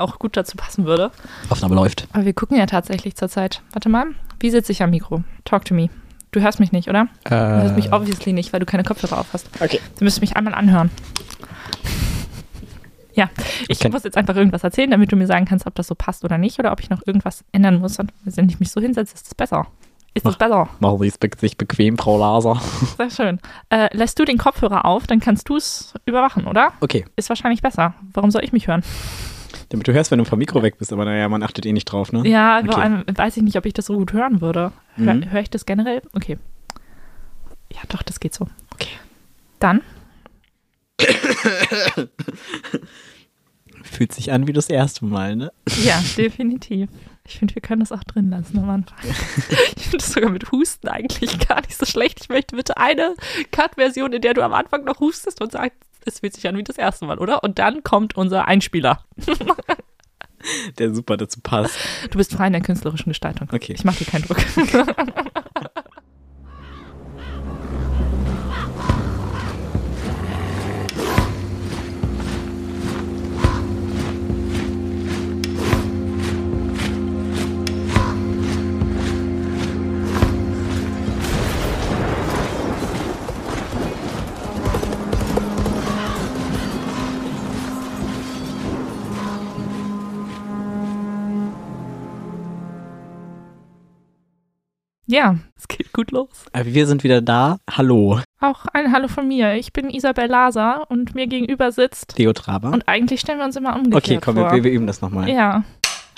auch gut dazu passen würde. Aufnahme läuft. Aber wir gucken ja tatsächlich zurzeit. Warte mal, wie sitze ich am Mikro? Talk to me. Du hörst mich nicht, oder? Du hörst mich obviously nicht, weil du keine Kopfhörer auf hast. Okay. Du müsstest mich einmal anhören. Ja, ich Okay. muss jetzt einfach irgendwas erzählen, damit du mir sagen kannst, ob das so passt oder nicht oder ob ich noch irgendwas ändern muss. Und wenn ich mich so hinsetze, ist es besser. Ist es besser? Machen Sie es be sich bequem, Frau Laser. Sehr schön. Äh, lässt du den Kopfhörer auf, dann kannst du es überwachen, oder? Okay, Ist wahrscheinlich besser. Warum soll ich mich hören? Damit du hörst, wenn du vom Mikro weg bist, aber naja, man achtet eh nicht drauf, ne? Ja, Okay. vor allem weiß ich nicht, ob ich das so gut hören würde. Hör, Mhm. Höre ich das generell? Okay. Ja, doch, das geht so. Okay. Dann, Fühlt sich an wie das erste Mal, ne? ja, definitiv. Ich finde, wir können das auch drin lassen am Anfang. Ich finde es sogar mit Husten eigentlich gar nicht so schlecht. Ich möchte bitte eine Cut-Version, in der du am Anfang noch hustest und sagst, es fühlt sich an wie das erste Mal, oder? Und dann kommt unser Einspieler. Der super dazu passt. Du bist frei in der künstlerischen Gestaltung. Okay. Ich mache dir keinen Druck. ja, es geht gut los. Aber wir sind wieder da. Hallo, Auch ein Hallo von mir. Ich bin Isabel Laser und mir gegenüber sitzt. Theo Traber. Und eigentlich stellen wir uns immer umgekehrt Okay, komm, vor. wir, wir üben das nochmal. ja,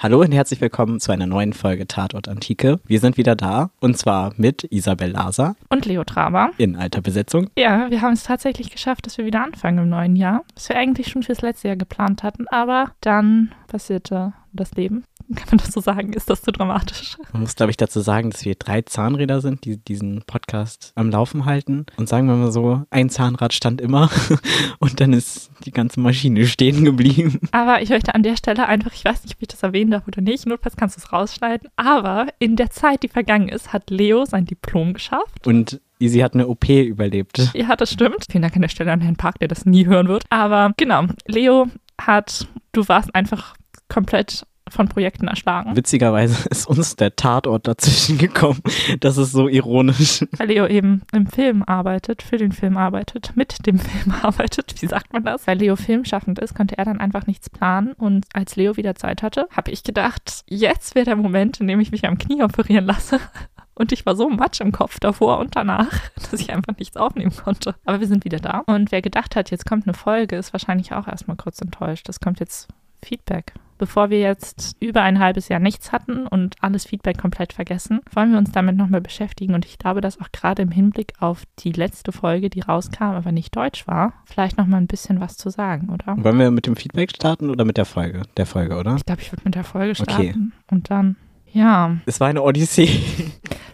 Hallo und herzlich willkommen zu einer neuen Folge Tatort Antike. Wir sind wieder da und zwar mit Isabel Laser und Leo Traber. in alter Besetzung. Ja, wir haben es tatsächlich geschafft, dass wir wieder anfangen im neuen Jahr. Was wir eigentlich schon fürs letzte Jahr geplant hatten, aber dann passierte das Leben. Kann man das so sagen? Ist das zu dramatisch? Man muss, glaube ich, dazu sagen, dass wir drei Zahnräder sind, die diesen Podcast am Laufen halten. Und sagen wir mal so, ein Zahnrad stand immer und dann ist die ganze Maschine stehen geblieben. Aber ich möchte an der Stelle einfach, ich weiß nicht, ob ich das erwähnen darf oder nicht, notfalls kannst du es rausschneiden. Aber in der Zeit, die vergangen ist, hat Leo sein Diplom geschafft. Und Easy hat eine OP überlebt. Ja, das stimmt. Vielen Dank an der Stelle an Herrn Park, der das nie hören wird. Aber genau, Leo hat, du warst einfach komplett von Projekten erschlagen. Witzigerweise ist uns der Tatort dazwischen gekommen. Das ist so ironisch. Weil Leo eben im Film arbeitet, für den Film arbeitet, mit dem Film arbeitet, wie sagt man das? Weil Leo filmschaffend ist, konnte er dann einfach nichts planen. Und als Leo wieder Zeit hatte, habe ich gedacht, jetzt wäre der Moment, in dem ich mich am Knie operieren lasse. Und ich war so matsch im Kopf davor und danach, dass ich einfach nichts aufnehmen konnte. Aber wir sind wieder da. Und wer gedacht hat, jetzt kommt eine Folge, ist wahrscheinlich auch erstmal kurz enttäuscht. Es kommt jetzt Feedback. Bevor wir jetzt über ein halbes Jahr nichts hatten und alles Feedback komplett vergessen, wollen wir uns damit nochmal beschäftigen. Und ich glaube, dass auch gerade im Hinblick auf die letzte Folge, die rauskam, aber nicht deutsch war, vielleicht nochmal ein bisschen was zu sagen, oder? Wollen wir mit dem Feedback starten oder mit der Folge? Der Folge, oder? Ich glaube, ich würde mit der Folge Okay. starten. Und dann, ja, Es war eine Odyssee.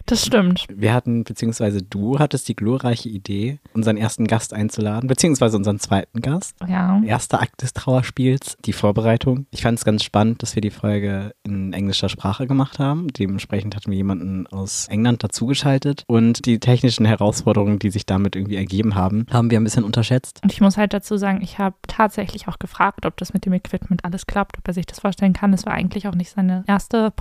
das stimmt. Wir hatten, beziehungsweise du hattest die glorreiche Idee, unseren ersten Gast einzuladen, beziehungsweise unseren zweiten Gast. Ja. Erster Akt des Trauerspiels, die Vorbereitung. Ich fand es ganz spannend, dass wir die Folge in englischer Sprache gemacht haben. Dementsprechend hatten wir jemanden aus England dazugeschaltet und die technischen Herausforderungen, die sich damit irgendwie ergeben haben, haben wir ein bisschen unterschätzt. Und ich muss halt dazu sagen, ich habe tatsächlich auch gefragt, ob das mit dem Equipment alles klappt, ob er sich das vorstellen kann. Es war eigentlich auch nicht seine erste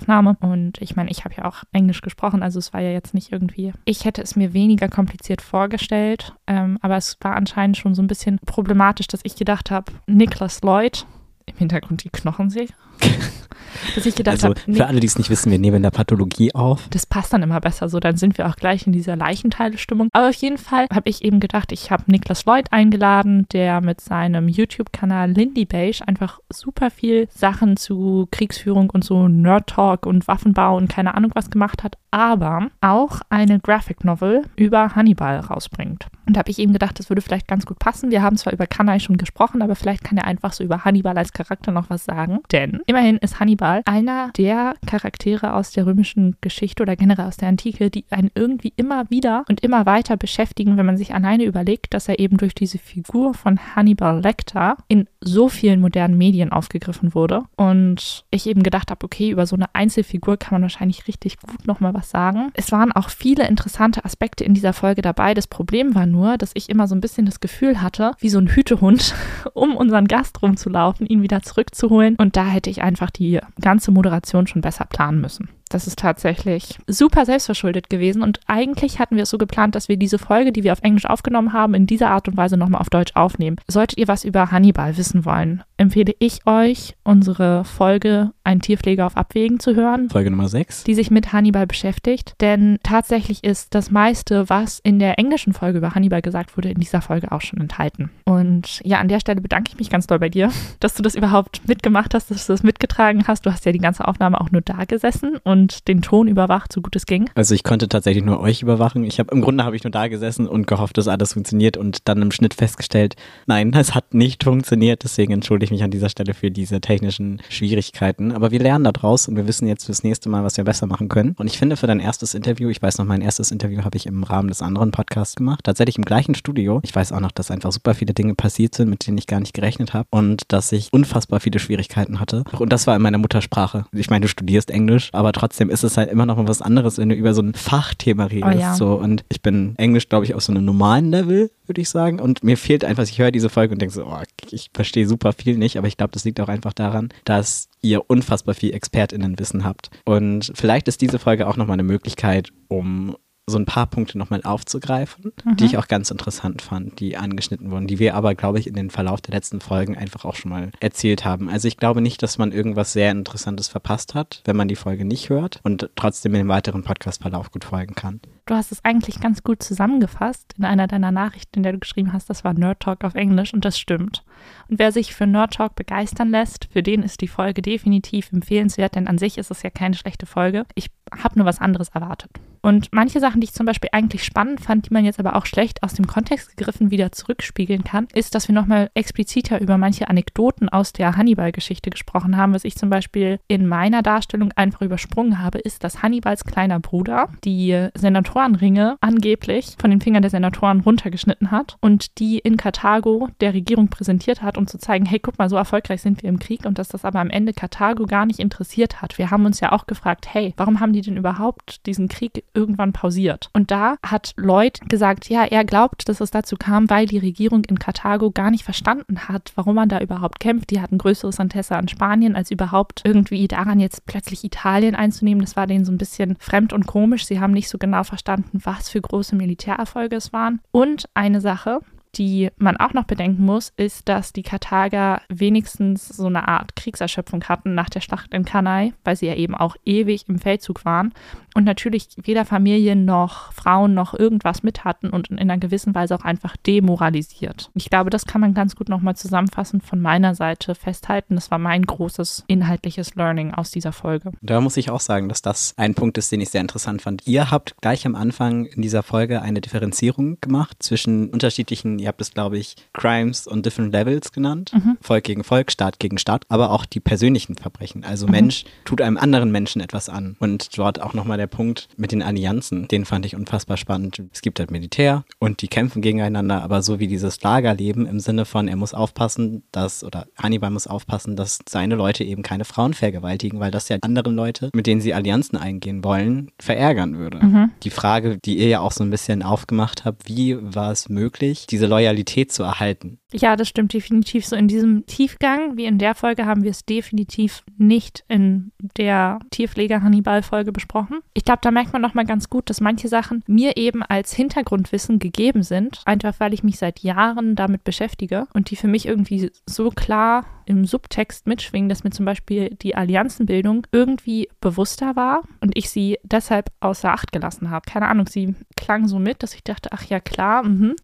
Podcast-Aufnahme. Und ich meine, ich habe ja auch Englisch gesprochen, also es war ja jetzt nicht irgendwie. Ich hätte es mir weniger kompliziert vorgestellt, ähm, aber es war anscheinend schon so ein bisschen problematisch, dass ich gedacht habe, Niklas Lloyd, im Hintergrund die Knochen sehe, dass ich gedacht Also habe, für alle, die es nicht wissen, wir nehmen in der Pathologie auf. das passt dann immer besser so, dann sind wir auch gleich in dieser Leichenteile-Stimmung. Aber auf jeden Fall habe ich eben gedacht, ich habe Niklas Lloyd eingeladen, der mit seinem YouTube-Kanal Lindy Beige einfach super viel Sachen zu Kriegsführung und so Nerd-Talk und Waffenbau und keine Ahnung was gemacht hat, aber auch eine Graphic Novel über Hannibal rausbringt. Und da habe ich eben gedacht, das würde vielleicht ganz gut passen. Wir haben zwar über Kanai schon gesprochen, aber vielleicht kann er einfach so über Hannibal als Charakter noch was sagen. Denn immerhin ist Hannibal einer der Charaktere aus der römischen Geschichte oder generell aus der Antike, die einen irgendwie immer wieder und immer weiter beschäftigen, wenn man sich alleine überlegt, dass er eben durch diese Figur von Hannibal Lecter in so vielen modernen Medien aufgegriffen wurde. Und ich eben gedacht habe, okay, über so eine Einzelfigur kann man wahrscheinlich richtig gut nochmal was sagen. Es waren auch viele interessante Aspekte in dieser Folge dabei. Das Problem war nur, dass ich immer so ein bisschen das Gefühl hatte, wie so ein Hütehund, um unseren Gast rumzulaufen, ihn wieder zurückzuholen. Und da hätte ich einfach die ganze Moderation schon besser planen müssen. Das ist tatsächlich super selbstverschuldet gewesen und eigentlich hatten wir es so geplant, dass wir diese Folge, die wir auf Englisch aufgenommen haben, in dieser Art und Weise nochmal auf Deutsch aufnehmen. Solltet ihr was über Hannibal wissen wollen, empfehle ich euch, unsere Folge Ein Tierpfleger auf Abwägen zu hören. Folge Nummer 6. Die sich mit Hannibal beschäftigt, denn tatsächlich ist das meiste, was in der englischen Folge über Hannibal gesagt wurde, in dieser Folge auch schon enthalten. Und ja, an der Stelle bedanke ich mich ganz doll bei dir, dass du das überhaupt mitgemacht hast, dass du das mitgetragen hast. Du hast ja die ganze Aufnahme auch nur da gesessen und den Ton überwacht, so gut es ging? Also ich konnte tatsächlich nur euch überwachen. Ich habe im Grunde habe ich nur da gesessen und gehofft, dass alles funktioniert und dann im Schnitt festgestellt, nein, es hat nicht funktioniert. Deswegen entschuldige ich mich an dieser Stelle für diese technischen Schwierigkeiten. Aber wir lernen daraus und wir wissen jetzt fürs nächste Mal, was wir besser machen können. Und ich finde für dein erstes Interview, ich weiß noch, mein erstes Interview habe ich im Rahmen des anderen Podcasts gemacht, tatsächlich im gleichen Studio. Ich weiß auch noch, dass einfach super viele Dinge passiert sind, mit denen ich gar nicht gerechnet habe und dass ich unfassbar viele Schwierigkeiten hatte. Und das war in meiner Muttersprache. Ich meine, du studierst Englisch, aber trotzdem ist es halt immer noch was anderes, wenn du über so ein Fachthema redest. Oh, ja. so. Und ich bin Englisch, glaube ich, auf so einem normalen Level, würde ich sagen. Und mir fehlt einfach, ich höre diese Folge und denke so, oh, ich verstehe super viel nicht, aber ich glaube, das liegt auch einfach daran, dass ihr unfassbar viel ExpertInnenwissen habt. Und vielleicht ist diese Folge auch nochmal eine Möglichkeit, um so ein paar Punkte nochmal aufzugreifen, mhm. die ich auch ganz interessant fand, die angeschnitten wurden, die wir aber, glaube ich, in den Verlauf der letzten Folgen einfach auch schon mal erzählt haben. Also ich glaube nicht, dass man irgendwas sehr Interessantes verpasst hat, wenn man die Folge nicht hört und trotzdem in dem weiteren Podcast-Verlauf gut folgen kann. Du hast es eigentlich ganz gut zusammengefasst in einer deiner Nachrichten, in der du geschrieben hast, das war Nerd Talk auf Englisch und das stimmt. Und wer sich für Nerd Talk begeistern lässt, für den ist die Folge definitiv empfehlenswert, denn an sich ist es ja keine schlechte Folge. Ich habe nur was anderes erwartet. Und manche Sachen, die ich zum Beispiel eigentlich spannend fand, die man jetzt aber auch schlecht aus dem Kontext gegriffen wieder zurückspiegeln kann, ist, dass wir nochmal expliziter über manche Anekdoten aus der Hannibal-Geschichte gesprochen haben. Was ich zum Beispiel in meiner Darstellung einfach übersprungen habe, ist, dass Hannibals kleiner Bruder die Senatorenringe angeblich von den Fingern der Senatoren runtergeschnitten hat und die in Karthago der Regierung präsentiert hat, um zu zeigen, hey, guck mal, so erfolgreich sind wir im Krieg und dass das aber am Ende Karthago gar nicht interessiert hat. Wir haben uns ja auch gefragt, hey, warum haben die denn überhaupt diesen Krieg irgendwann pausiert. Und da hat Lloyd gesagt, ja, er glaubt, dass es dazu kam, weil die Regierung in Karthago gar nicht verstanden hat, warum man da überhaupt kämpft. Die hatten größeres Interesse an Spanien, als überhaupt irgendwie daran jetzt plötzlich Italien einzunehmen. Das war denen so ein bisschen fremd und komisch. Sie haben nicht so genau verstanden, was für große Militärerfolge es waren. Und eine Sache, die man auch noch bedenken muss, ist, dass die Karthager wenigstens so eine Art Kriegserschöpfung hatten nach der Schlacht in Cannae, weil sie ja eben auch ewig im Feldzug waren und natürlich weder Familien noch Frauen noch irgendwas mit hatten und in einer gewissen Weise auch einfach demoralisiert. Ich glaube, das kann man ganz gut nochmal zusammenfassend von meiner Seite festhalten. Das war mein großes inhaltliches Learning aus dieser Folge. Da muss ich auch sagen, dass das ein Punkt ist, den ich sehr interessant fand. Ihr habt gleich am Anfang in dieser Folge eine Differenzierung gemacht zwischen unterschiedlichen ihr habt es, glaube ich, Crimes und Different Levels genannt. Mhm. Volk gegen Volk, Staat gegen Staat, aber auch die persönlichen Verbrechen. Also mhm. Mensch tut einem anderen Menschen etwas an. Und dort auch nochmal der Punkt mit den Allianzen, den fand ich unfassbar spannend. Es gibt halt Militär und die kämpfen gegeneinander, aber so wie dieses Lagerleben im Sinne von, er muss aufpassen, dass, oder Hannibal muss aufpassen, dass seine Leute eben keine Frauen vergewaltigen, weil das ja andere Leute, mit denen sie Allianzen eingehen wollen, verärgern würde. Mhm. Die Frage, die ihr ja auch so ein bisschen aufgemacht habt, wie war es möglich, diese Loyalität zu erhalten. Ja, das stimmt definitiv. So in diesem Tiefgang, wie in der Folge, haben wir es definitiv nicht in der Tierpfleger-Hannibal-Folge besprochen. Ich glaube, da merkt man nochmal ganz gut, dass manche Sachen mir eben als Hintergrundwissen gegeben sind, einfach weil ich mich seit Jahren damit beschäftige und die für mich irgendwie so klar im Subtext mitschwingen, dass mir zum Beispiel die Allianzenbildung irgendwie bewusster war und ich sie deshalb außer Acht gelassen habe. Keine Ahnung, sie klang so mit, dass ich dachte, ach ja, klar, mhm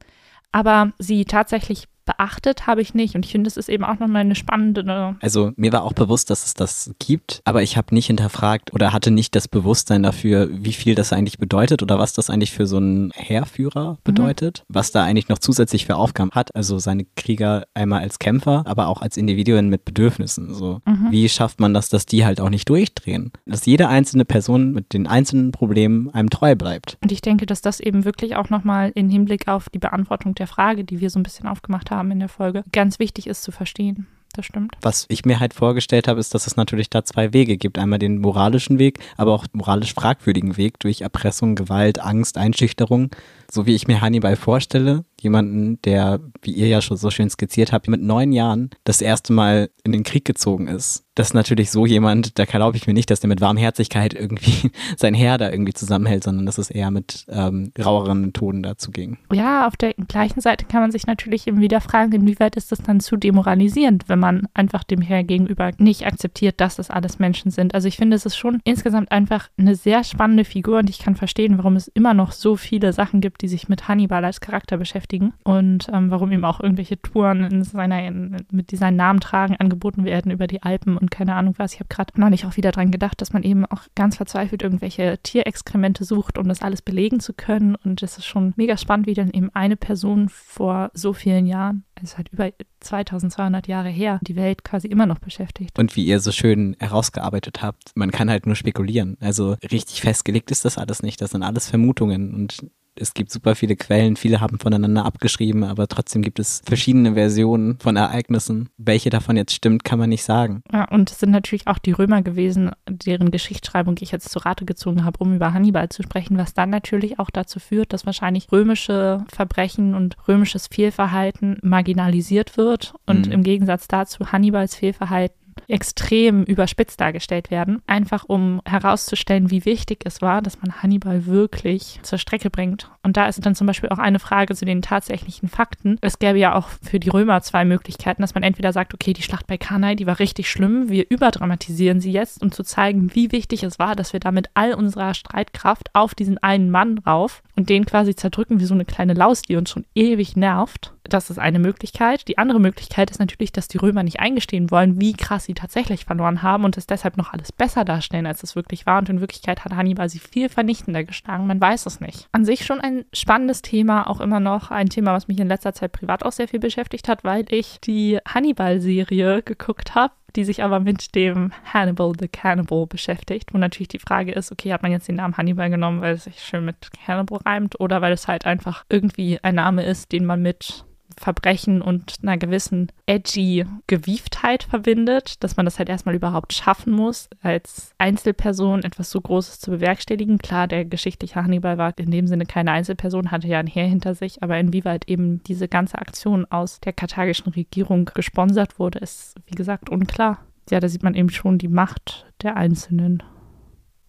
aber sie tatsächlich beachtet habe ich nicht. Und ich finde, das ist eben auch nochmal eine spannende. Ne also mir war auch bewusst, dass es das gibt, aber ich habe nicht hinterfragt oder hatte nicht das Bewusstsein dafür, wie viel das eigentlich bedeutet oder was das eigentlich für so einen Heerführer mhm. bedeutet, mhm. was da eigentlich noch zusätzlich für Aufgaben hat. Also seine Krieger einmal als Kämpfer, aber auch als Individuen mit Bedürfnissen. So, mhm. wie schafft man das, dass die halt auch nicht durchdrehen? Dass jede einzelne Person mit den einzelnen Problemen einem treu bleibt. Und ich denke, dass das eben wirklich auch nochmal in Hinblick auf die Beantwortung der Frage, die wir so ein bisschen aufgemacht haben in der Folge, ganz wichtig ist zu verstehen das stimmt. Was ich mir halt vorgestellt habe, ist, dass es natürlich da zwei Wege gibt. Einmal den moralischen Weg, aber auch moralisch fragwürdigen Weg durch Erpressung, Gewalt, Angst, Einschüchterung. So wie ich mir Hannibal vorstelle, jemanden, der, wie ihr ja schon so schön skizziert habt, mit neun Jahren das erste Mal in den Krieg gezogen ist. Das ist natürlich so jemand, da glaube ich mir nicht, dass der mit Warmherzigkeit irgendwie sein Heer da irgendwie zusammenhält, sondern dass es eher mit ähm, raueren Methoden dazu ging. Ja, auf der gleichen Seite kann man sich natürlich eben wieder fragen, inwieweit ist das dann zu demoralisierend, wenn man einfach dem Heer gegenüber nicht akzeptiert, dass das alles Menschen sind. Also ich finde, es ist schon insgesamt einfach eine sehr spannende Figur und ich kann verstehen, warum es immer noch so viele Sachen gibt, die sich mit Hannibal als Charakter beschäftigen beschäftigen und ähm, warum ihm auch irgendwelche Touren in seiner, in, mit seinen Namen tragen angeboten werden über die Alpen und keine Ahnung was. Ich habe gerade neulich auch wieder dran gedacht, dass man eben auch ganz verzweifelt irgendwelche Tierexkremente sucht, um das alles belegen zu können und es ist schon mega spannend, wie dann eben eine Person vor so vielen Jahren ist halt über 2200 Jahre her, die Welt quasi immer noch beschäftigt. Und wie ihr so schön herausgearbeitet habt, man kann halt nur spekulieren. Also richtig festgelegt ist das alles nicht. Das sind alles Vermutungen und es gibt super viele Quellen, viele haben voneinander abgeschrieben, aber trotzdem gibt es verschiedene Versionen von Ereignissen. Welche davon jetzt stimmt, kann man nicht sagen. Ja, und es sind natürlich auch die Römer gewesen, deren Geschichtsschreibung ich jetzt zu Rate gezogen habe, um über Hannibal zu sprechen, was dann natürlich auch dazu führt, dass wahrscheinlich römische Verbrechen und römisches Fehlverhalten marginalisiert wird und mhm. im Gegensatz dazu Hannibals Fehlverhalten extrem überspitzt dargestellt werden, einfach um herauszustellen, wie wichtig es war, dass man Hannibal wirklich zur Strecke bringt. Und da ist dann zum Beispiel auch eine Frage zu den tatsächlichen Fakten. Es gäbe ja auch für die Römer zwei Möglichkeiten, dass man entweder sagt, okay, die Schlacht bei Cannae, die war richtig schlimm, wir überdramatisieren sie jetzt, um zu zeigen, wie wichtig es war, dass wir damit all unserer Streitkraft auf diesen einen Mann rauf und den quasi zerdrücken wie so eine kleine Laus, die uns schon ewig nervt. Das ist eine Möglichkeit. Die andere Möglichkeit ist natürlich, dass die Römer nicht eingestehen wollen, wie krass sie tatsächlich verloren haben und es deshalb noch alles besser darstellen, als es wirklich war. Und in Wirklichkeit hat Hannibal sie viel vernichtender geschlagen. Man weiß es nicht. An sich schon ein spannendes Thema, auch immer noch ein Thema, was mich in letzter Zeit privat auch sehr viel beschäftigt hat, weil ich die Hannibal-Serie geguckt habe die sich aber mit dem Hannibal the Cannibal beschäftigt, wo natürlich die Frage ist, okay, hat man jetzt den Namen Hannibal genommen, weil es sich schön mit Cannibal reimt oder weil es halt einfach irgendwie ein Name ist, den man mit Verbrechen und einer gewissen edgy Gewieftheit verbindet, dass man das halt erstmal überhaupt schaffen muss, als Einzelperson etwas so Großes zu bewerkstelligen. Klar, der geschichtliche Hannibal war in dem Sinne keine Einzelperson, hatte ja ein Heer hinter sich, aber inwieweit eben diese ganze Aktion aus der karthagischen Regierung gesponsert wurde, ist wie gesagt unklar. Ja, da sieht man eben schon die Macht der Einzelnen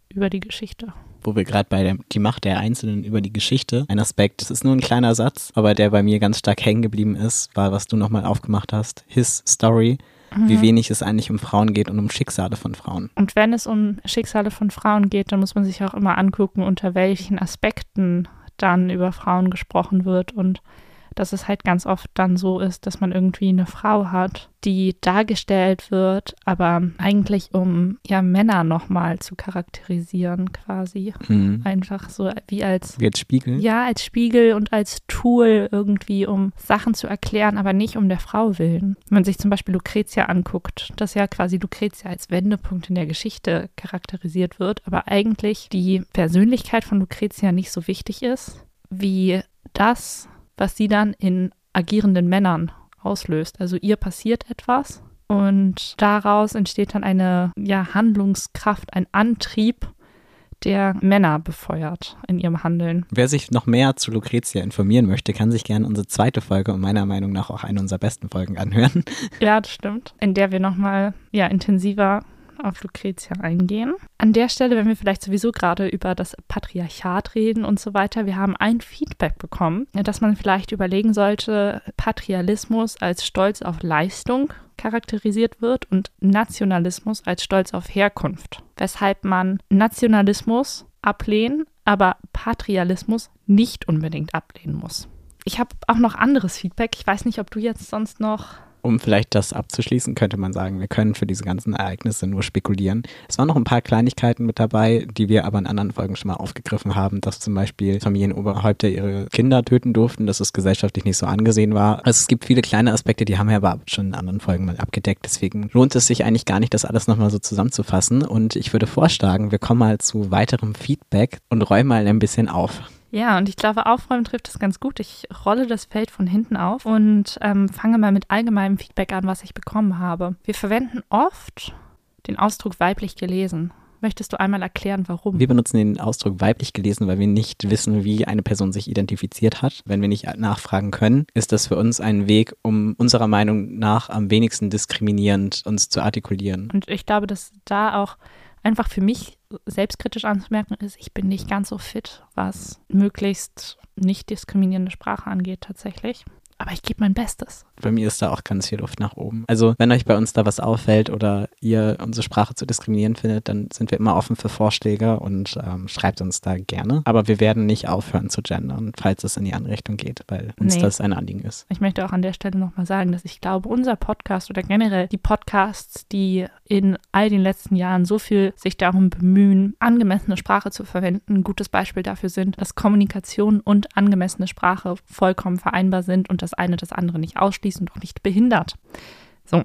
über die Geschichte wo wir gerade bei der die Macht der Einzelnen über die Geschichte, ein Aspekt, das ist nur ein kleiner Satz, aber der bei mir ganz stark hängen geblieben ist, war, was du nochmal aufgemacht hast, His Story, mhm. wie wenig es eigentlich um Frauen geht und um Schicksale von Frauen. Und wenn es um Schicksale von Frauen geht, dann muss man sich auch immer angucken, unter welchen Aspekten dann über Frauen gesprochen wird und dass es halt ganz oft dann so ist, dass man irgendwie eine Frau hat, die dargestellt wird, aber eigentlich um ja Männer nochmal zu charakterisieren quasi. Mhm. Einfach so wie als wie als Spiegel. Ja, als Spiegel und als Tool irgendwie, um Sachen zu erklären, aber nicht um der Frau willen. Wenn man sich zum Beispiel Lucretia anguckt, dass ja quasi Lucretia als Wendepunkt in der Geschichte charakterisiert wird, aber eigentlich die Persönlichkeit von Lucretia nicht so wichtig ist, wie das, was sie dann in agierenden Männern auslöst. Also ihr passiert etwas und daraus entsteht dann eine ja, Handlungskraft, ein Antrieb, der Männer befeuert in ihrem Handeln. Wer sich noch mehr zu Lucretia informieren möchte, kann sich gerne unsere zweite Folge und meiner Meinung nach auch eine unserer besten Folgen anhören. Ja, das stimmt. In der wir nochmal ja, intensiver auf Lucretia eingehen. An der Stelle, wenn wir vielleicht sowieso gerade über das Patriarchat reden und so weiter, wir haben ein Feedback bekommen, dass man vielleicht überlegen sollte, Patrialismus als Stolz auf Leistung charakterisiert wird und Nationalismus als Stolz auf Herkunft. Weshalb man Nationalismus ablehnen, aber Patrialismus nicht unbedingt ablehnen muss. Ich habe auch noch anderes Feedback. Ich weiß nicht, ob du jetzt sonst noch um vielleicht das abzuschließen, könnte man sagen, wir können für diese ganzen Ereignisse nur spekulieren. Es waren noch ein paar Kleinigkeiten mit dabei, die wir aber in anderen Folgen schon mal aufgegriffen haben, dass zum Beispiel Familienoberhäupter ihre Kinder töten durften, dass es gesellschaftlich nicht so angesehen war. Also es gibt viele kleine Aspekte, die haben wir aber schon in anderen Folgen mal abgedeckt. Deswegen lohnt es sich eigentlich gar nicht, das alles nochmal so zusammenzufassen. Und ich würde vorschlagen, wir kommen mal zu weiterem Feedback und räumen mal ein bisschen auf. Ja, und ich glaube, Aufräumen trifft es ganz gut. Ich rolle das Feld von hinten auf und ähm, fange mal mit allgemeinem Feedback an, was ich bekommen habe. Wir verwenden oft den Ausdruck weiblich gelesen. Möchtest du einmal erklären, warum? Wir benutzen den Ausdruck weiblich gelesen, weil wir nicht wissen, wie eine Person sich identifiziert hat. Wenn wir nicht nachfragen können, ist das für uns ein Weg, um unserer Meinung nach am wenigsten diskriminierend uns zu artikulieren. Und ich glaube, dass da auch einfach für mich selbstkritisch anzumerken ist, ich bin nicht ganz so fit, was möglichst nicht diskriminierende Sprache angeht tatsächlich. Aber ich gebe mein Bestes bei mir ist da auch ganz viel Luft nach oben. Also wenn euch bei uns da was auffällt oder ihr unsere Sprache zu diskriminieren findet, dann sind wir immer offen für Vorschläge und ähm, schreibt uns da gerne. Aber wir werden nicht aufhören zu gendern, falls es in die andere Richtung geht, weil uns nee. das ein Anliegen ist. Ich möchte auch an der Stelle nochmal sagen, dass ich glaube, unser Podcast oder generell die Podcasts, die in all den letzten Jahren so viel sich darum bemühen, angemessene Sprache zu verwenden, ein gutes Beispiel dafür sind, dass Kommunikation und angemessene Sprache vollkommen vereinbar sind und das eine das andere nicht ausschließt ausschließen, doch nicht behindert. So.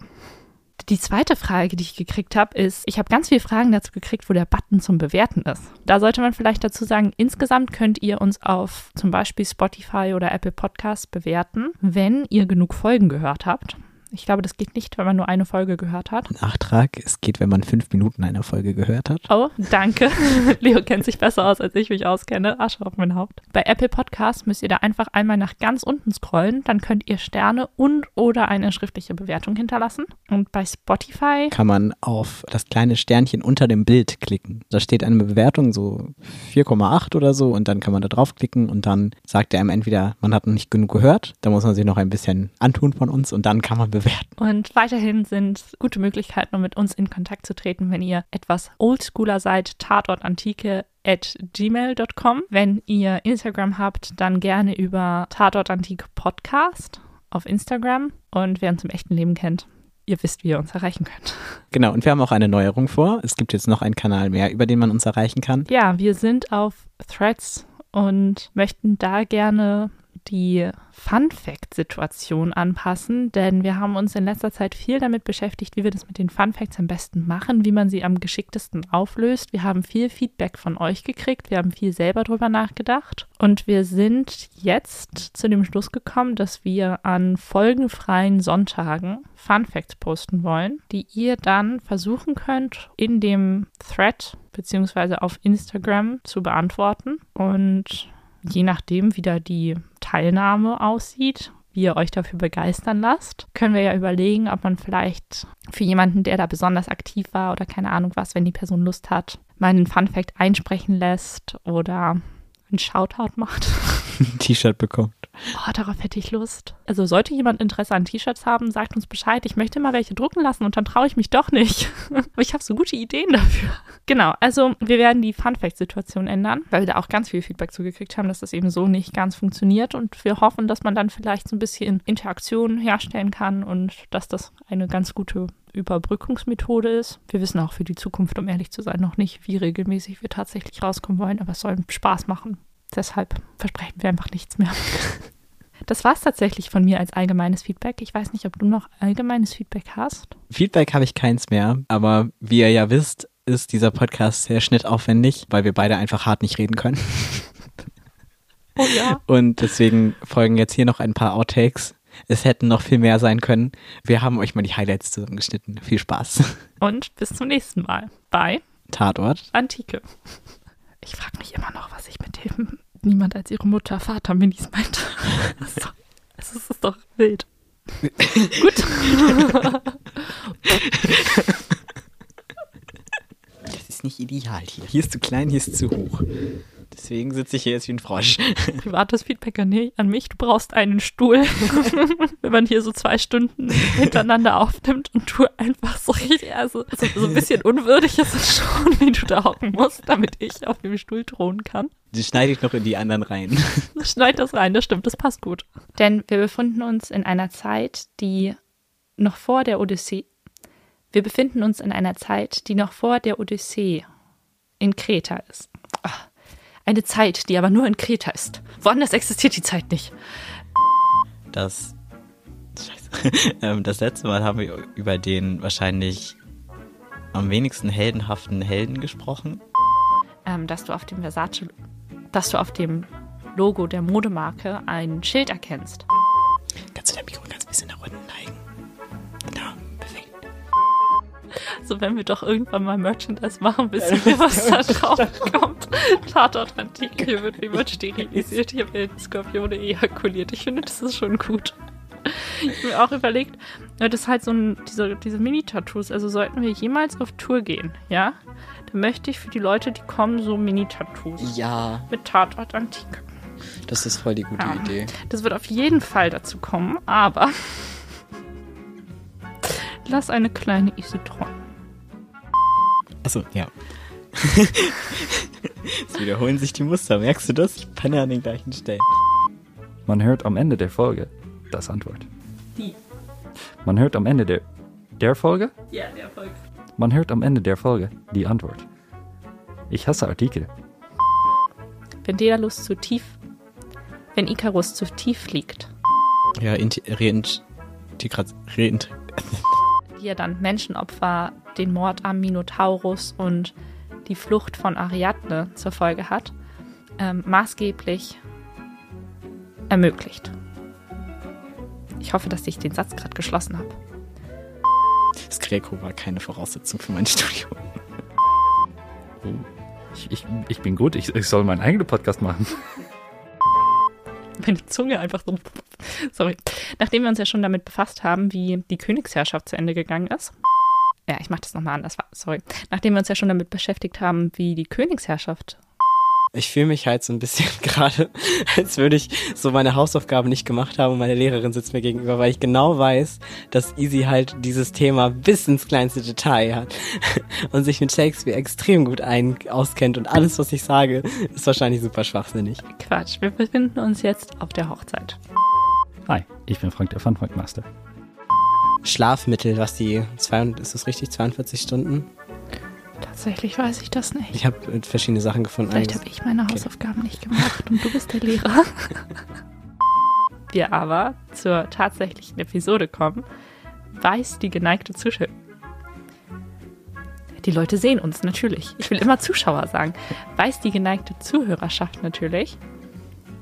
Die zweite Frage, die ich gekriegt habe, ist, ich habe ganz viele Fragen dazu gekriegt, wo der Button zum Bewerten ist. Da sollte man vielleicht dazu sagen, insgesamt könnt ihr uns auf zum Beispiel Spotify oder Apple Podcasts bewerten, wenn ihr genug Folgen gehört habt. Ich glaube, das geht nicht, wenn man nur eine Folge gehört hat. Nachtrag, es geht, wenn man fünf Minuten einer Folge gehört hat. Oh, danke. Leo kennt sich besser aus, als ich mich auskenne. Asche auf mein Haupt. Bei Apple Podcasts müsst ihr da einfach einmal nach ganz unten scrollen. Dann könnt ihr Sterne und oder eine schriftliche Bewertung hinterlassen. Und bei Spotify kann man auf das kleine Sternchen unter dem Bild klicken. Da steht eine Bewertung, so 4,8 oder so. Und dann kann man da draufklicken und dann sagt er einem entweder, man hat noch nicht genug gehört. Da muss man sich noch ein bisschen antun von uns und dann kann man bewerten bewerten. Und weiterhin sind gute Möglichkeiten, um mit uns in Kontakt zu treten, wenn ihr etwas oldschooler seid, tatortantike at gmail.com. Wenn ihr Instagram habt, dann gerne über tatortantike podcast auf Instagram. Und wer uns im echten Leben kennt, ihr wisst, wie ihr uns erreichen könnt. Genau, und wir haben auch eine Neuerung vor. Es gibt jetzt noch einen Kanal mehr, über den man uns erreichen kann. Ja, wir sind auf Threads und möchten da gerne die Fun Fact-Situation anpassen, denn wir haben uns in letzter Zeit viel damit beschäftigt, wie wir das mit den Fun Facts am besten machen, wie man sie am geschicktesten auflöst. Wir haben viel Feedback von euch gekriegt, wir haben viel selber drüber nachgedacht und wir sind jetzt zu dem Schluss gekommen, dass wir an folgenfreien Sonntagen Fun Facts posten wollen, die ihr dann versuchen könnt, in dem Thread beziehungsweise auf Instagram zu beantworten und je nachdem, wie da die Teilnahme aussieht, wie ihr euch dafür begeistern lasst, können wir ja überlegen, ob man vielleicht für jemanden, der da besonders aktiv war oder keine Ahnung was, wenn die Person Lust hat, meinen Fun Fact einsprechen lässt oder einen Shoutout macht. Ein T-Shirt bekommt. Oh, darauf hätte ich Lust. Also sollte jemand Interesse an T-Shirts haben, sagt uns Bescheid. Ich möchte mal welche drucken lassen und dann traue ich mich doch nicht. Aber ich habe so gute Ideen dafür. Genau, also wir werden die Fun Fact-Situation ändern, weil wir da auch ganz viel Feedback zugekriegt haben, dass das eben so nicht ganz funktioniert. Und wir hoffen, dass man dann vielleicht so ein bisschen Interaktion herstellen kann und dass das eine ganz gute Überbrückungsmethode ist. Wir wissen auch für die Zukunft, um ehrlich zu sein, noch nicht, wie regelmäßig wir tatsächlich rauskommen wollen, aber es soll Spaß machen. Deshalb versprechen wir einfach nichts mehr. Das war es tatsächlich von mir als allgemeines Feedback. Ich weiß nicht, ob du noch allgemeines Feedback hast. Feedback habe ich keins mehr, aber wie ihr ja wisst, ist dieser Podcast sehr schnittaufwendig, weil wir beide einfach hart nicht reden können. Oh ja. Und deswegen folgen jetzt hier noch ein paar Outtakes. Es hätten noch viel mehr sein können. Wir haben euch mal die Highlights zusammengeschnitten. Viel Spaß. Und bis zum nächsten Mal bei Tatort Antike. Ich frage mich immer noch, was ich mit dem niemand als ihre Mutter Vater Minis meinte. Es ist, ist doch wild. Gut. Das ist nicht ideal hier. Hier ist zu klein, hier ist zu hoch. Deswegen sitze ich hier jetzt wie ein Frosch. Privates Feedback an, an mich, du brauchst einen Stuhl. Wenn man hier so zwei Stunden hintereinander aufnimmt und du einfach so richtig, also so, so ein bisschen unwürdig ist es schon, wie du da hocken musst, damit ich auf dem Stuhl thronen kann. Die schneide ich noch in die anderen rein. Schneid das rein, das stimmt, das passt gut. Denn wir befinden uns in einer Zeit, die noch vor der Odyssee. Wir befinden uns in einer Zeit, die noch vor der Odyssee in Kreta ist. Eine Zeit, die aber nur in Kreta ist. Woanders existiert die Zeit nicht. Das. Scheiße. Ähm, das letzte Mal haben wir über den wahrscheinlich am wenigsten heldenhaften Helden gesprochen. Ähm, dass du auf dem Versace, dass du auf dem Logo der Modemarke ein Schild erkennst. Kannst du dein Mikro ganz bisschen nach unten neigen? So, wenn wir doch irgendwann mal Merchandise machen, wissen wir, was da drauf kommt. Tatort Antike, hier wird niemand sterilisiert, hier werden Skorpione ejakuliert. Ich finde, das ist schon gut. Ich habe mir auch überlegt, ja, das ist halt so ein, diese, diese Mini-Tattoos, also sollten wir jemals auf Tour gehen, ja, dann möchte ich für die Leute, die kommen, so Mini-Tattoos Ja, mit Tatort Antike. das ist voll die gute Ja. Idee. Das wird auf jeden Fall dazu kommen, aber lass eine kleine Isotron. Achso, ja. es wiederholen sich die Muster, merkst du das? Ich penne an den gleichen Stellen. Man hört am Ende der Folge das Antwort. Die. Man hört am Ende der, der Folge? Ja, der Erfolg. Man hört am Ende der Folge die Antwort. Ich hasse Artikel. Wenn Daedalus zu tief, wenn Icarus zu tief fliegt, Ja, Reintegration. Reint wie er dann Menschenopfer, den Mord am Minotaurus und die Flucht von Ariadne zur Folge hat, ähm, maßgeblich ermöglicht. Ich hoffe, dass ich den Satz gerade geschlossen habe. das Greco war keine Voraussetzung für mein Studium. Ich, ich, ich bin gut, ich, ich soll meinen eigenen Podcast machen. meine Zunge einfach so. Sorry. Nachdem wir uns ja schon damit befasst haben, wie die Königsherrschaft zu Ende gegangen ist. Ja, ich mache das nochmal anders. Sorry. Nachdem wir uns ja schon damit beschäftigt haben, wie die Königsherrschaft. Ich fühle mich halt so ein bisschen gerade, als würde ich so meine Hausaufgaben nicht gemacht haben und meine Lehrerin sitzt mir gegenüber, weil ich genau weiß, dass Easy halt dieses Thema bis ins kleinste Detail hat und sich mit Shakespeare extrem gut ein auskennt und alles, was ich sage, ist wahrscheinlich super schwachsinnig. Quatsch, wir befinden uns jetzt auf der Hochzeit. Hi, ich bin Frank der Funfact-Master. Schlafmittel, was die, zwei, ist das richtig, 42 Stunden? Tatsächlich weiß ich das nicht. Ich habe verschiedene Sachen gefunden. Vielleicht habe ich meine Hausaufgaben nicht gemacht und du bist der Lehrer. wir aber zur tatsächlichen Episode kommen, weiß die geneigte Zuschauer. Die Leute sehen uns natürlich. Ich will immer Zuschauer sagen. Weiß die geneigte Zuhörerschaft natürlich.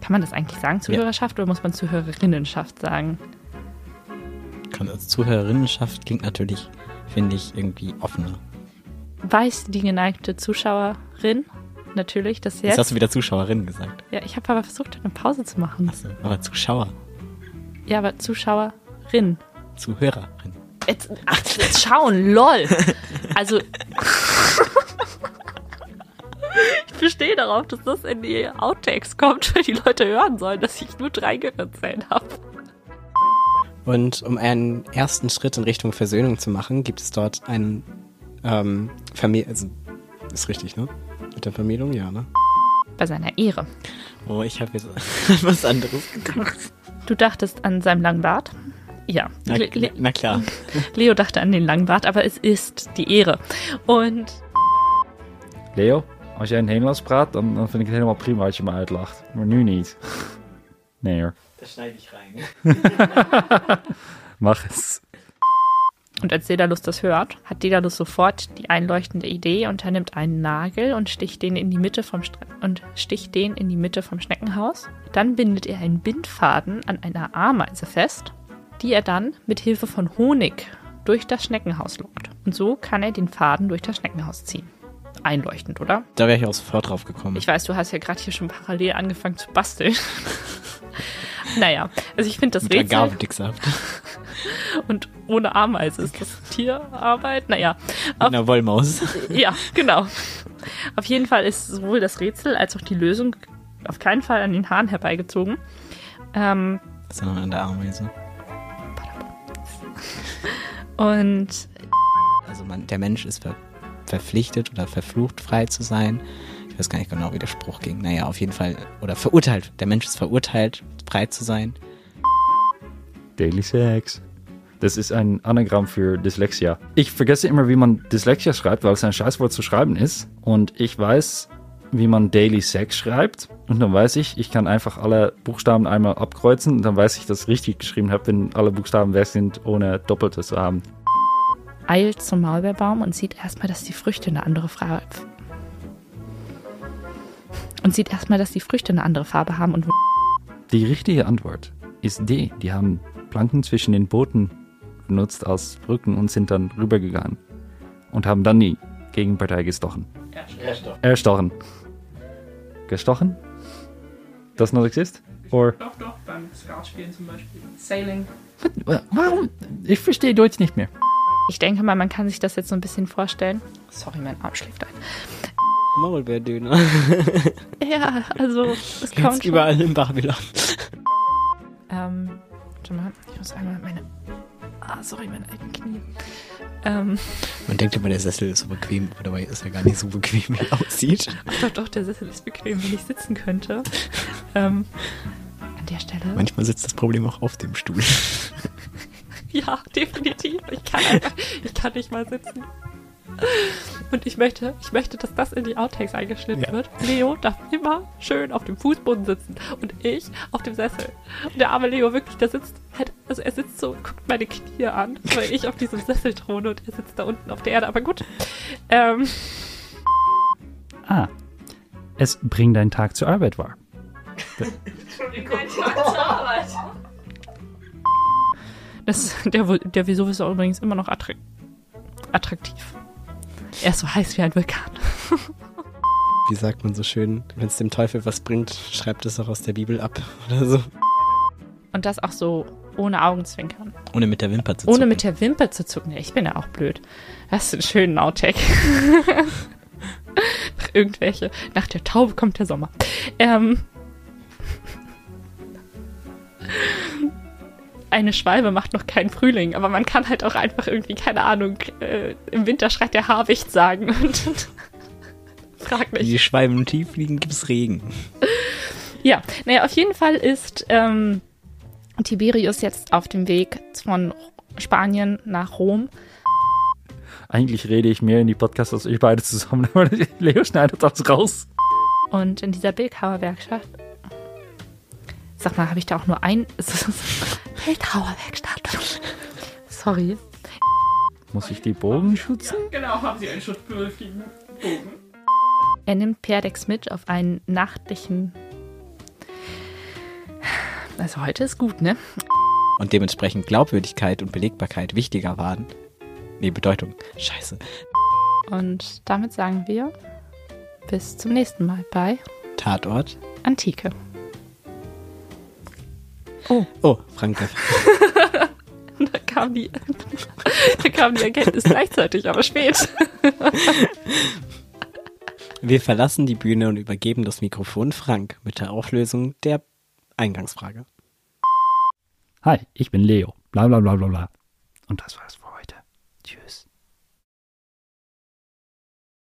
Kann man das eigentlich sagen, Zuhörerschaft, oder muss man Zuhörerinnenschaft sagen? Kann als Zuhörerinnenschaft klingt natürlich, finde ich, irgendwie offener. Weiß die geneigte Zuschauerin natürlich, dass Jetzt hast jetzt. du wieder Zuschauerin gesagt. Ja, ich habe aber versucht, eine Pause zu machen. Achso, aber Zuschauer. Ja, aber Zuschauerin. Zuhörerin. Jetzt, ach, jetzt schauen, lol. Also. ich bestehe darauf, dass das in die Outtakes kommt, weil die Leute hören sollen, dass ich nur drei Gehirnzellen habe. Und um einen ersten Schritt in Richtung Versöhnung zu machen, gibt es dort einen ähm, Familie, also ist richtig, ne? Mit der Vermählung, ja, ne? Bei seiner Ehre. Oh, ich habe jetzt was anderes gedacht. Du dachtest an seinem langen Bart? Ja. Na, Le na klar. Leo dachte an den langen Bart, aber es ist die Ehre. Und Leo, als jij een Nederlands praat, dan, dan vind ik het helemaal prima als je me uitlacht. Maar nu niet. Nee hoor, Das schneide ich rein. mach es. Und als Daedalus das hört, hat Daedalus sofort die einleuchtende Idee und er nimmt einen Nagel und sticht den in die Mitte vom Stre und sticht den in die Mitte vom Schneckenhaus. Dann bindet er einen Bindfaden an einer Ameise fest, die er dann mit Hilfe von Honig durch das Schneckenhaus lockt. Und so kann er den Faden durch das Schneckenhaus ziehen. Einleuchtend, oder? Da wäre ich auch sofort drauf gekommen. Ich weiß, du hast ja gerade hier schon parallel angefangen zu basteln. naja, also ich finde das Mit Rätsel Agavendicksaft. und ohne Ameise ist das Tierarbeit. Naja, Mit einer Wollmaus. ja, genau. Auf jeden Fall ist sowohl das Rätsel als auch die Lösung auf keinen Fall an den Haaren herbeigezogen. Ähm, Sondern an der Ameise. und Also man, der Mensch ist ver verpflichtet oder verflucht, frei zu sein. Ich weiß gar nicht genau, wie der Spruch ging. Naja, auf jeden Fall. Oder verurteilt. Der Mensch ist verurteilt, frei zu sein. Daily Sex. Das ist ein Anagramm für Dyslexia. Ich vergesse immer, wie man Dyslexia schreibt, weil es ein Scheißwort zu schreiben ist. Und ich weiß, wie man Daily Sex schreibt. Und dann weiß ich, ich kann einfach alle Buchstaben einmal abkreuzen. Und dann weiß ich, dass ich richtig geschrieben habe, wenn alle Buchstaben weg sind, ohne Doppelte zu haben. Eilt zum Maulbeerbaum und sieht erstmal, dass die Früchte eine andere Farbe und sieht erstmal, dass die Früchte eine andere Farbe haben und Die richtige Antwort ist D. Die haben Planken zwischen den Booten benutzt als Brücken und sind dann rübergegangen. Und haben dann die Gegenpartei gestochen. Erstochen. Gestochen? Das noch exist? Or Doch, doch, beim Skatspielen zum Beispiel. Sailing. warum? Ich verstehe Deutsch nicht mehr. Ich denke mal, man kann sich das jetzt so ein bisschen vorstellen. Sorry, mein Arm schläft ein. Maulbeerdöner. Ja, also es Gibt's kommt schon. überall in Babylon. Ähm, warte mal, ich muss einmal meine. Ah, sorry, meine alten Knie. Ähm, Man denkt immer, der Sessel ist so bequem, aber dabei ist er gar nicht so bequem, wie er aussieht. doch, doch, der Sessel ist bequem, wenn ich sitzen könnte. Ähm, an der Stelle. Manchmal sitzt das Problem auch auf dem Stuhl. Ja, definitiv. Ich kann einfach, ich kann nicht mal sitzen. Und ich möchte, ich möchte, dass das in die Outtakes eingeschnitten Ja. wird. Leo darf immer schön auf dem Fußboden sitzen und ich auf dem Sessel. Und der arme Leo wirklich, der sitzt, halt, also er sitzt so, guckt meine Knie an, weil ich auf diesem Sessel throne und er sitzt da unten auf der Erde. Aber gut. Ähm, Ah. Es bringt deinen Tag zur Arbeit war. das, der, der Vesuv ist auch übrigens immer noch attra attraktiv. Er ist so heiß wie ein Vulkan. Wie sagt man so schön, wenn es dem Teufel was bringt, schreibt es auch aus der Bibel ab oder so. Und das auch so ohne Augenzwinkern. Ohne mit der Wimper zu Ohne zucken. mit der Wimper zu zucken. Ja, Ich bin ja auch blöd. Das ist einen schönen Outtake. Irgendwelche. Nach der Taube kommt der Sommer. Ähm. Eine Schwalbe macht noch keinen Frühling, aber man kann halt auch einfach irgendwie, keine Ahnung, äh, im Winter schreit der Haarwicht sagen und frag mich. die Schwalben tief fliegen, gibt's Regen. Ja, naja, auf jeden Fall ist ähm, Tiberius jetzt auf dem Weg von Spanien nach Rom. Eigentlich rede ich mehr in die Podcasts als ich beide zusammen, aber Leo schneidet das raus. Und in dieser Bildhauerwerkstatt. Sag mal, habe ich da auch nur ein. Bildhauerwerkstatt. Sorry. Muss ich die Bogen schützen? Genau, haben Sie einen schutzbedürftigen Bogen. Er nimmt Perdex mit auf einen nachtlichen. Also heute ist gut, ne? Und dementsprechend Glaubwürdigkeit und Belegbarkeit wichtiger waren. Nee, Bedeutung. Scheiße. Und damit sagen wir bis zum nächsten Mal bei Tatort. Antike. Oh, Franke. Da kam die, da kam die Erkenntnis gleichzeitig, aber spät. Wir verlassen die Bühne und übergeben das Mikrofon Frank mit der Auflösung der Eingangsfrage. Hi, ich bin Leo. Bla bla bla bla bla. Und das war's für heute. Tschüss.